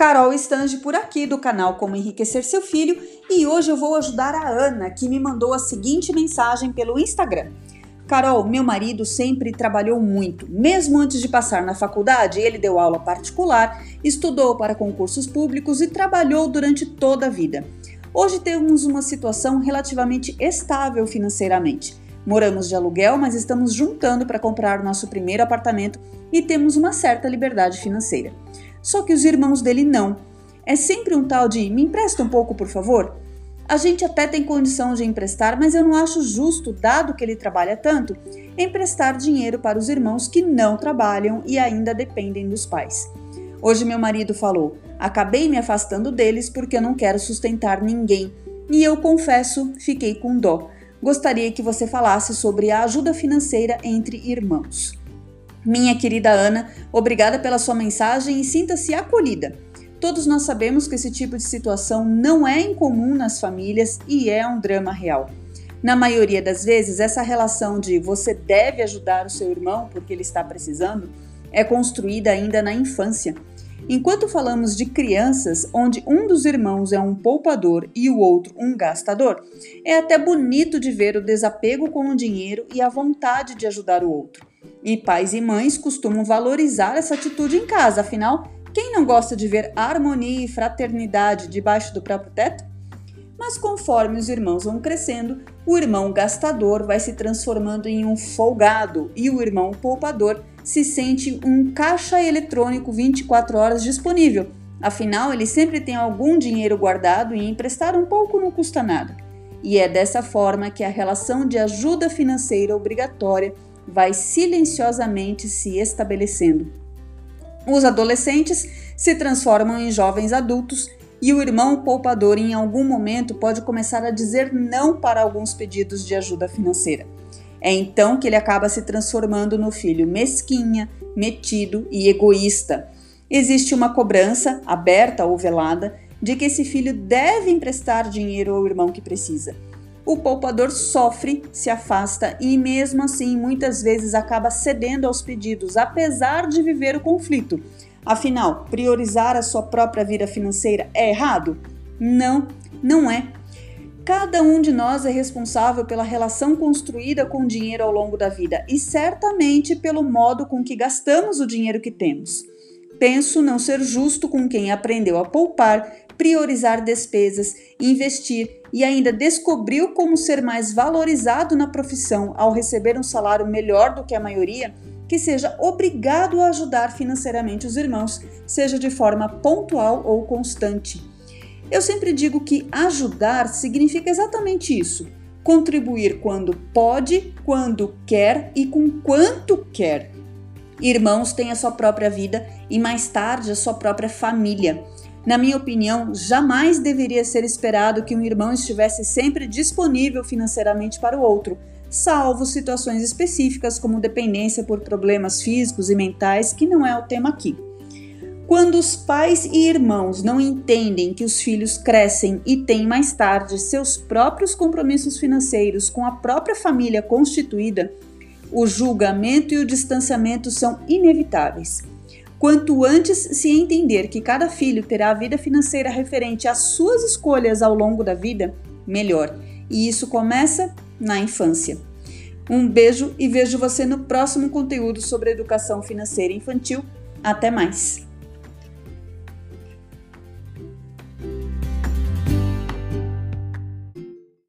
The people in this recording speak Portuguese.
Carol Estange por aqui do canal Como Enriquecer Seu Filho e hoje eu vou ajudar a Ana que me mandou a seguinte mensagem pelo Instagram. Carol, meu marido sempre trabalhou muito. Mesmo antes de passar na faculdade, ele deu aula particular, estudou para concursos públicos e trabalhou durante toda a vida. Hoje temos uma situação relativamente estável financeiramente. Moramos de aluguel, mas estamos juntando para comprar nosso primeiro apartamento e temos uma certa liberdade financeira. Só que os irmãos dele não. É sempre um tal de me empresta um pouco, por favor? A gente até tem condição de emprestar, mas eu não acho justo, dado que ele trabalha tanto, emprestar dinheiro para os irmãos que não trabalham e ainda dependem dos pais. Hoje meu marido falou: acabei me afastando deles porque eu não quero sustentar ninguém. E eu confesso, fiquei com dó. Gostaria que você falasse sobre a ajuda financeira entre irmãos. Minha querida Ana, obrigada pela sua mensagem e sinta-se acolhida. Todos nós sabemos que esse tipo de situação não é incomum nas famílias e é um drama real. Na maioria das vezes, essa relação de você deve ajudar o seu irmão porque ele está precisando é construída ainda na infância. Enquanto falamos de crianças onde um dos irmãos é um poupador e o outro um gastador, é até bonito de ver o desapego com o dinheiro e a vontade de ajudar o outro. E pais e mães costumam valorizar essa atitude em casa, afinal, quem não gosta de ver harmonia e fraternidade debaixo do próprio teto? Mas conforme os irmãos vão crescendo, o irmão gastador vai se transformando em um folgado e o irmão poupador se sente um caixa eletrônico 24 horas disponível. Afinal, ele sempre tem algum dinheiro guardado e emprestar um pouco não custa nada. E é dessa forma que a relação de ajuda financeira obrigatória vai silenciosamente se estabelecendo. Os adolescentes se transformam em jovens adultos e o irmão poupador em algum momento pode começar a dizer não para alguns pedidos de ajuda financeira. É então que ele acaba se transformando no filho mesquinha, metido e egoísta. Existe uma cobrança, aberta ou velada, de que esse filho deve emprestar dinheiro ao irmão que precisa o poupador sofre, se afasta e, mesmo assim, muitas vezes acaba cedendo aos pedidos, apesar de viver o conflito. Afinal, priorizar a sua própria vida financeira é errado? Não, não é. Cada um de nós é responsável pela relação construída com o dinheiro ao longo da vida e certamente pelo modo com que gastamos o dinheiro que temos. Penso não ser justo com quem aprendeu a poupar, priorizar despesas, investir e ainda descobriu como ser mais valorizado na profissão ao receber um salário melhor do que a maioria, que seja obrigado a ajudar financeiramente os irmãos, seja de forma pontual ou constante. Eu sempre digo que ajudar significa exatamente isso: contribuir quando pode, quando quer e com quanto quer. Irmãos têm a sua própria vida e mais tarde a sua própria família. Na minha opinião, jamais deveria ser esperado que um irmão estivesse sempre disponível financeiramente para o outro, salvo situações específicas como dependência por problemas físicos e mentais, que não é o tema aqui. Quando os pais e irmãos não entendem que os filhos crescem e têm mais tarde seus próprios compromissos financeiros com a própria família constituída, o julgamento e o distanciamento são inevitáveis. Quanto antes se entender que cada filho terá a vida financeira referente às suas escolhas ao longo da vida, melhor. E isso começa na infância. Um beijo e vejo você no próximo conteúdo sobre educação financeira infantil. Até mais!